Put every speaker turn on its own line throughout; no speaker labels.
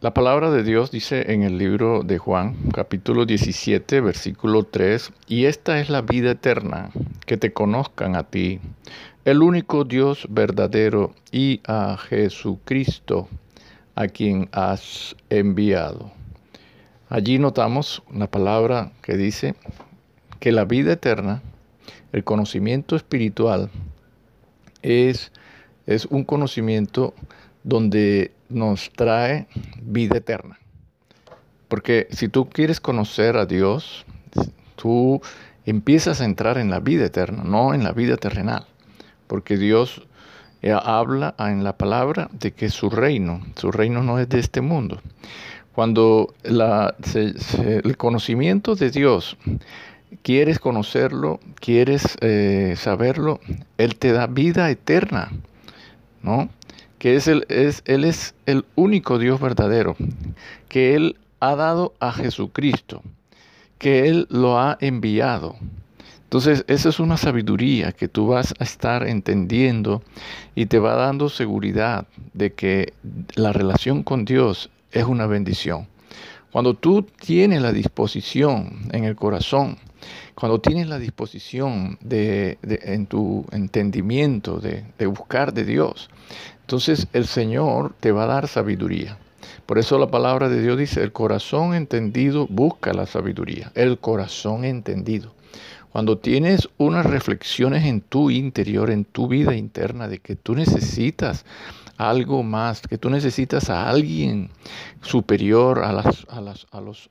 La palabra de Dios dice en el libro de Juan, capítulo 17, versículo 3, y esta es la vida eterna, que te conozcan a ti, el único Dios verdadero, y a Jesucristo, a quien has enviado. Allí notamos la palabra que dice que la vida eterna, el conocimiento espiritual, es, es un conocimiento donde nos trae vida eterna. Porque si tú quieres conocer a Dios, tú empiezas a entrar en la vida eterna, no en la vida terrenal. Porque Dios eh, habla en la palabra de que su reino, su reino no es de este mundo. Cuando el conocimiento de Dios, quieres conocerlo, quieres eh, saberlo, Él te da vida eterna, ¿no? Que es el, es, Él es el único Dios verdadero, que Él ha dado a Jesucristo, que Él lo ha enviado. Entonces, esa es una sabiduría que tú vas a estar entendiendo y te va dando seguridad de que la relación con Dios es una bendición. Cuando tú tienes la disposición en el corazón, cuando tienes la disposición de, en tu entendimiento de, de buscar de Dios, entonces el Señor te va a dar sabiduría. Por eso la palabra de Dios dice, el corazón entendido busca la sabiduría. El corazón entendido. Cuando tienes unas reflexiones en tu interior, en tu vida interna, de que tú necesitas algo más, que tú necesitas a alguien superior a, las, a, las, a los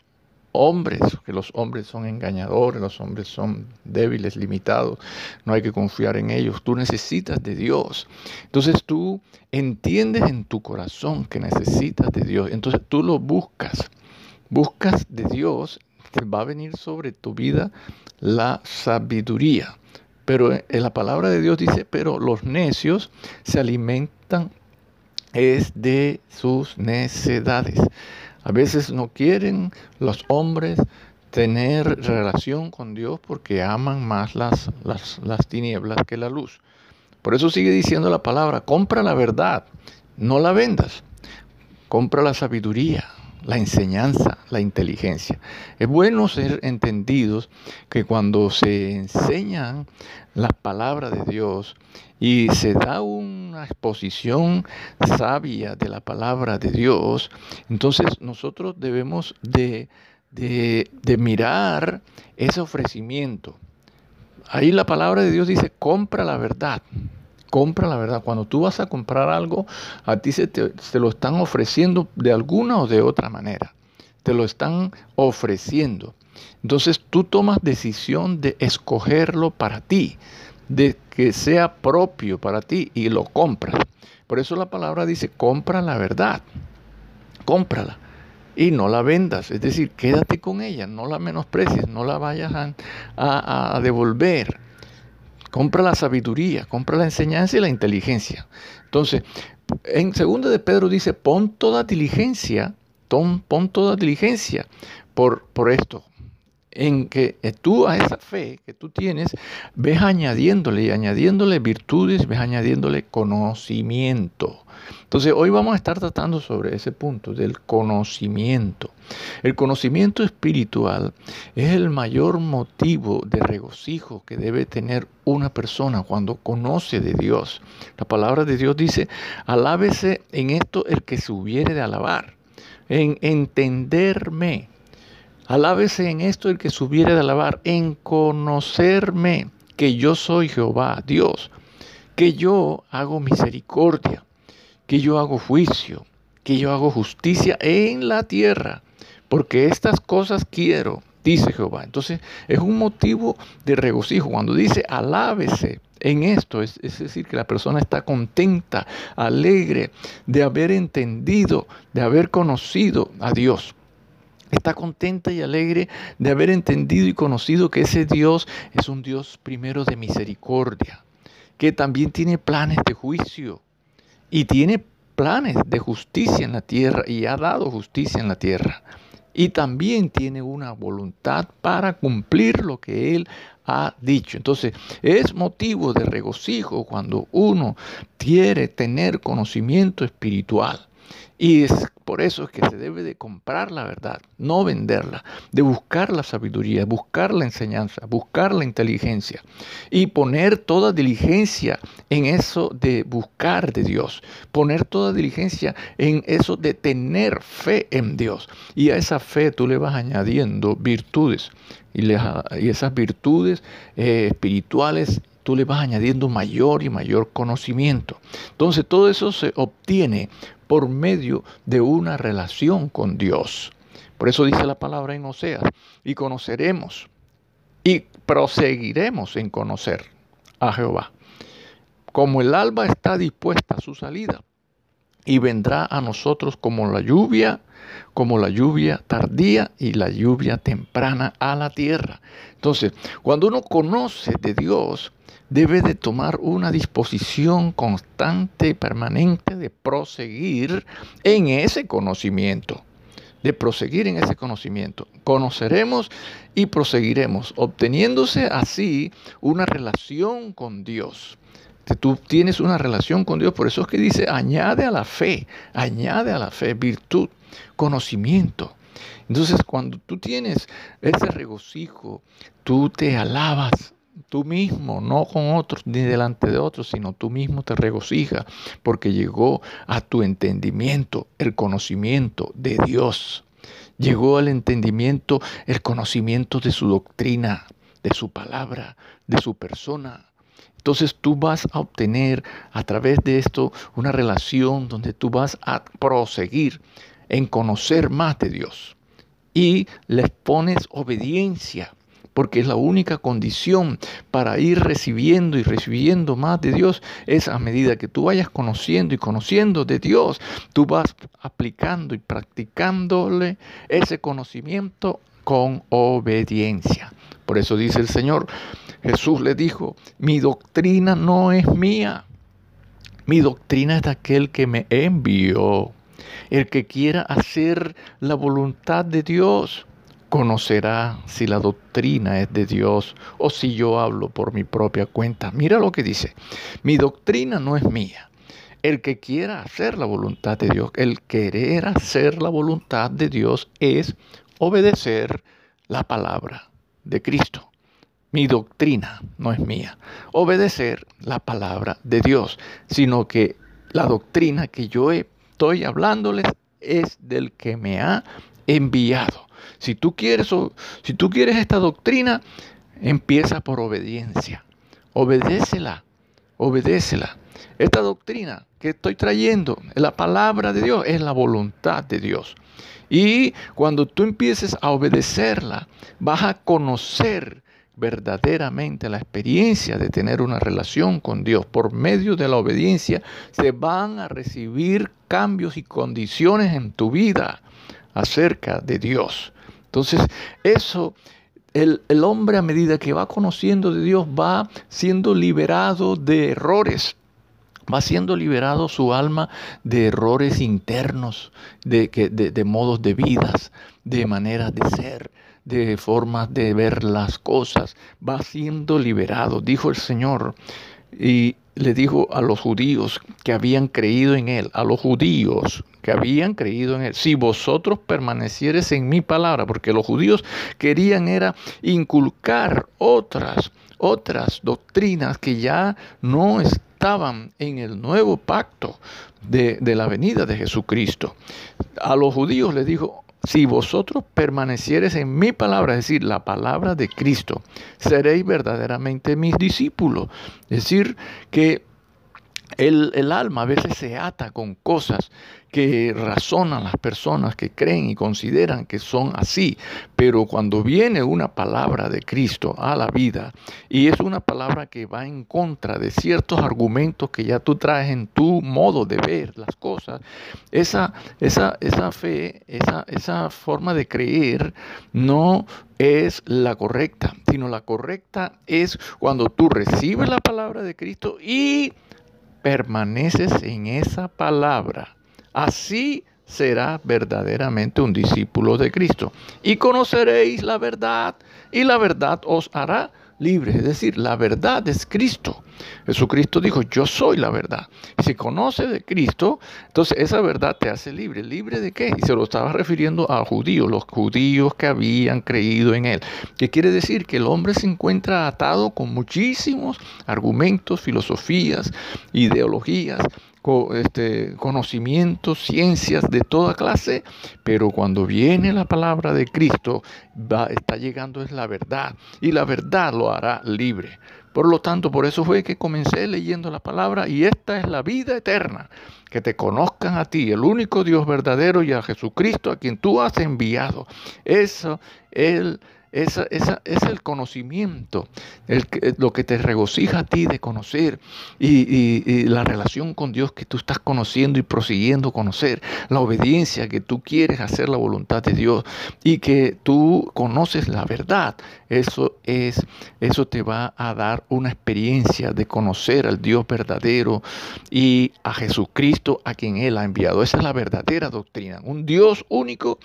hombres, que los hombres son engañadores, los hombres son débiles, limitados, no hay que confiar en ellos, tú necesitas de Dios. Entonces tú entiendes en tu corazón que necesitas de Dios, entonces tú lo buscas, buscas de Dios, va a venir sobre tu vida la sabiduría. Pero en la palabra de Dios dice, pero los necios se alimentan es de sus necedades. A veces no quieren los hombres tener relación con Dios porque aman más las, las, tinieblas que la luz. Por eso sigue diciendo la palabra, compra la verdad, no la vendas. Compra la sabiduría, la enseñanza, la inteligencia. Es bueno ser entendidos que cuando se enseñan las palabras de Dios y se da una exposición sabia de la palabra de Dios, entonces nosotros debemos de, de, mirar ese ofrecimiento. Ahí la palabra de Dios dice, compra la verdad. Compra la verdad. Cuando tú vas a comprar algo, a ti se te, lo están ofreciendo de alguna o de otra manera. Te lo están ofreciendo. Entonces tú tomas decisión de escogerlo para ti de que sea propio para ti y lo compras. Por eso la palabra dice, compra la verdad, cómprala y no la vendas, es decir, quédate con ella, no la menosprecies, no la vayas a devolver. Compra la sabiduría, compra la enseñanza y la inteligencia. Entonces, en segundo de Pedro dice, pon toda diligencia, pon, pon toda diligencia por, por esto, en que tú a esa fe que tú tienes, ves añadiéndole y añadiéndole virtudes, ves añadiéndole conocimiento. Entonces hoy vamos a estar tratando sobre ese punto del conocimiento. El conocimiento espiritual es el mayor motivo de regocijo que debe tener una persona cuando conoce de Dios. La palabra de Dios dice, alábese en esto el que se hubiere de alabar, en entenderme Alábese en esto el que subiere de alabar, en conocerme que yo soy Jehová, Dios, que yo hago misericordia, que yo hago juicio, que yo hago justicia en la tierra, porque estas cosas quiero, dice Jehová. Entonces es un motivo de regocijo. Cuando dice alábese en esto, es, es, decir, que la persona está contenta, alegre de haber entendido, de haber conocido a Dios está contenta y alegre de haber entendido y conocido que ese Dios es un Dios primero de misericordia, que también tiene planes de juicio y tiene planes de justicia en la tierra y ha dado justicia en la tierra. Y también tiene una voluntad para cumplir lo que Él ha dicho. Entonces, es motivo de regocijo cuando uno quiere tener conocimiento espiritual Y es por eso que se debe de comprar la verdad, no venderla, de buscar la sabiduría, buscar la enseñanza, buscar la inteligencia y poner toda diligencia en eso de buscar de Dios, poner toda diligencia en eso de tener fe en Dios. Y a esa fe tú le vas añadiendo virtudes y, esas virtudes eh, espirituales tú le vas añadiendo mayor y mayor conocimiento. Entonces todo eso se obtiene por medio de una relación con Dios. Por eso dice la palabra en Oseas, y conoceremos y proseguiremos en conocer a Jehová. Como el alba está dispuesta a su salida, y vendrá a nosotros como la lluvia, como la lluvia tardía y la lluvia temprana a la tierra. Entonces, cuando uno conoce de Dios, debe de tomar una disposición constante y permanente de proseguir en ese conocimiento, de proseguir en ese conocimiento. Conoceremos y proseguiremos, obteniéndose así una relación con Dios. Tú tienes una relación con Dios, por eso es que dice, añade a la fe, añade a la fe virtud, conocimiento. Entonces, cuando tú tienes ese regocijo, tú te alabas tú mismo, no con otros ni delante de otros, sino tú mismo te regocijas porque llegó a tu entendimiento el conocimiento de Dios. Llegó al entendimiento el conocimiento de su doctrina, de su palabra, de su persona. Entonces tú vas a obtener a través de esto una relación donde tú vas a proseguir en conocer más de Dios y les pones obediencia porque es la única condición para ir recibiendo y recibiendo más de Dios, es a medida que tú vayas conociendo y conociendo de Dios, tú vas aplicando y practicándole ese conocimiento con obediencia. Por eso dice el Señor, Jesús le dijo, mi doctrina no es mía, mi doctrina es de aquel que me envió. El que quiera hacer la voluntad de Dios, conocerá si la doctrina es de Dios o si yo hablo por mi propia cuenta. Mira lo que dice, mi doctrina no es mía. El que quiera hacer la voluntad de Dios, el querer hacer la voluntad de Dios es obedecer la palabra de Cristo. Mi doctrina no es mía. Obedecer la palabra de Dios, sino que la doctrina que yo estoy hablándoles es del que me ha enviado. Si tú quieres, si tú quieres esta doctrina, empieza por obediencia. Obedécela, obedécela. Esta doctrina que estoy trayendo, la palabra de Dios, es la voluntad de Dios. Y cuando tú empieces a obedecerla, vas a conocer verdaderamente la experiencia de tener una relación con Dios. Por medio de la obediencia se van a recibir cambios y condiciones en tu vida acerca de Dios. Entonces, eso, el, hombre a medida que va conociendo de Dios va siendo liberado de errores. Va siendo liberado su alma de errores internos, de, de, de modos de vidas, de maneras de ser, de formas de ver las cosas. Va siendo liberado, dijo el Señor. Y le dijo a los judíos que habían creído en él, a los judíos que habían creído en él, si vosotros permanecieres en mi palabra, porque los judíos querían era inculcar otras, otras doctrinas que ya no estaban en el nuevo pacto de, de la venida de Jesucristo. A los judíos les dijo, si vosotros permaneciereis en mi palabra, es decir, la palabra de Cristo, seréis verdaderamente mis discípulos. Es decir, que el, alma a veces se ata con cosas que razonan las personas que creen y consideran que son así, pero cuando viene una palabra de Cristo a la vida y es una palabra que va en contra de ciertos argumentos que ya tú traes en tu modo de ver las cosas, esa, esa, esa fe, esa, esa forma de creer no es la correcta, sino la correcta es cuando tú recibes la palabra de Cristo y permaneces en esa palabra, así será verdaderamente un discípulo de Cristo. Y conoceréis la verdad, y la verdad os hará libres. Es decir, la verdad es Cristo. Jesucristo dijo, yo soy la verdad. Si conoces de Cristo, entonces esa verdad te hace libre. ¿Libre de qué? Y se lo estaba refiriendo a judíos, los judíos que habían creído en Él. ¿Qué quiere decir? Que el hombre se encuentra atado con muchísimos argumentos, filosofías, ideologías, este, conocimientos, ciencias de toda clase, pero cuando viene la palabra de Cristo, va, está llegando es la verdad y la verdad lo hará libre. Por lo tanto, por eso fue que comencé leyendo la palabra y esta es la vida eterna, que te conozcan a ti, el único Dios verdadero y a Jesucristo a quien tú has enviado. Eso, Él esa, es el conocimiento, el, lo que te regocija a ti de conocer y, la relación con Dios que tú estás conociendo y prosiguiendo conocer, la obediencia que tú quieres hacer la voluntad de Dios y que tú conoces la verdad. Eso es, eso te va a dar una experiencia de conocer al Dios verdadero y a Jesucristo a quien Él ha enviado. Esa es la verdadera doctrina. Un Dios único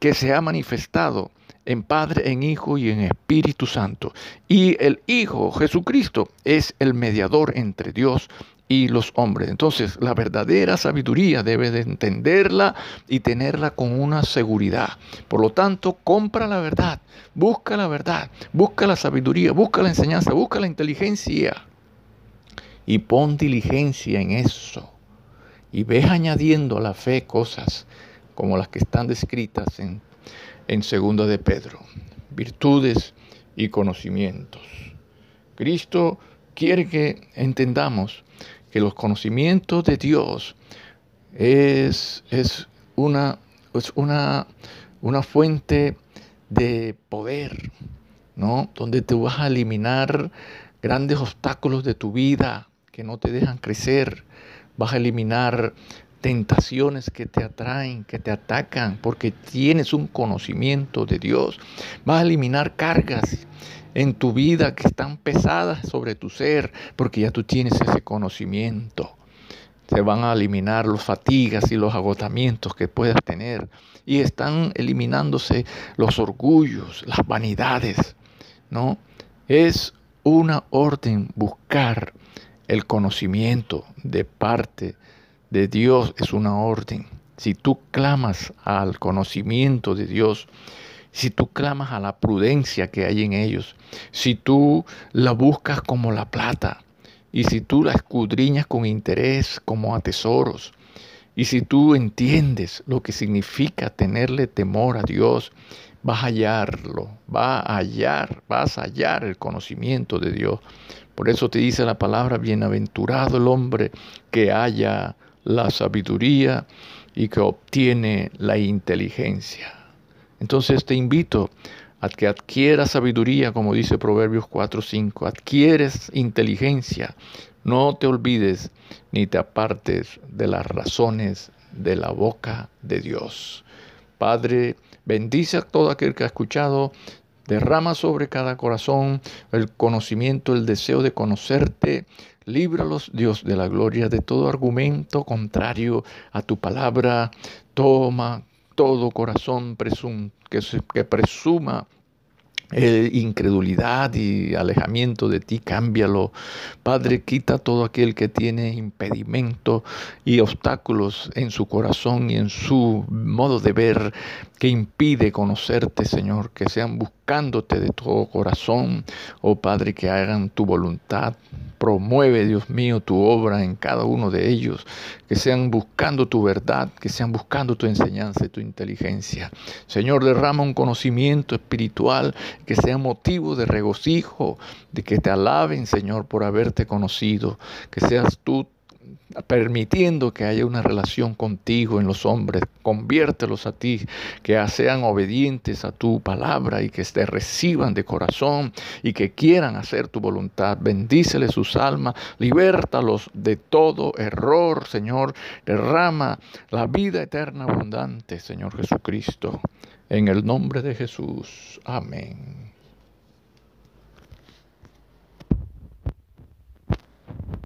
que se ha manifestado en Padre, en Hijo y en Espíritu Santo. Y el Hijo, Jesucristo, es el mediador entre Dios y los hombres. Entonces, la verdadera sabiduría debe de entenderla y tenerla con una seguridad. Por lo tanto, compra la verdad, busca la verdad, busca la sabiduría, busca la enseñanza, busca la inteligencia y pon diligencia en eso. Y ves añadiendo a la fe cosas como las que están descritas en en de Pedro, virtudes y conocimientos. Cristo quiere que entendamos que los conocimientos de Dios es, es, una, es una, una fuente de poder, ¿no? Donde te vas a eliminar grandes obstáculos de tu vida que no te dejan crecer, vas a eliminar tentaciones que te atraen, que te atacan, porque tienes un conocimiento de Dios. Vas a eliminar cargas en tu vida que están pesadas sobre tu ser, porque ya tú tienes ese conocimiento. Se van a eliminar las fatigas y los agotamientos que puedas tener. Y están eliminándose los orgullos, las vanidades. ¿no? Es una orden buscar el conocimiento de parte de Dios es una orden. Si tú clamas al conocimiento de Dios, si tú clamas a la prudencia que hay en ellos, si tú la buscas como la plata, y si tú la escudriñas con interés como a tesoros, y si tú entiendes lo que significa tenerle temor a Dios, vas a hallarlo, vas a hallar, vas a hallar el conocimiento de Dios. Por eso te dice la palabra, bienaventurado el hombre que haya la sabiduría y que obtiene la inteligencia. Entonces te invito a que adquieras sabiduría, como dice Proverbios 4:5, adquieres inteligencia, no te olvides ni te apartes de las razones de la boca de Dios. Padre, bendice a todo aquel que ha escuchado, derrama sobre cada corazón el conocimiento, el deseo de conocerte, Líbralos, Dios de la gloria, de todo argumento contrario a tu palabra. Toma todo corazón que, que presuma eh, incredulidad y alejamiento de ti, cámbialo. Padre, quita todo aquel que tiene impedimento y obstáculos en su corazón y en su modo de ver que impide conocerte, Señor, que sean de todo corazón, oh Padre, que hagan tu voluntad. Promueve, Dios mío, tu obra en cada uno de ellos, que sean buscando tu verdad, que sean buscando tu enseñanza y tu inteligencia. Señor, derrama un conocimiento espiritual que sea motivo de regocijo, de que te alaben, Señor, por haberte conocido, que seas tú permitiendo que haya una relación contigo en los hombres. Conviértelos a ti, que sean obedientes a tu palabra y que te reciban de corazón y que quieran hacer tu voluntad. Bendícele sus almas, libértalos de todo error, Señor. Derrama la vida eterna abundante, Señor Jesucristo. En el nombre de Jesús. Amén.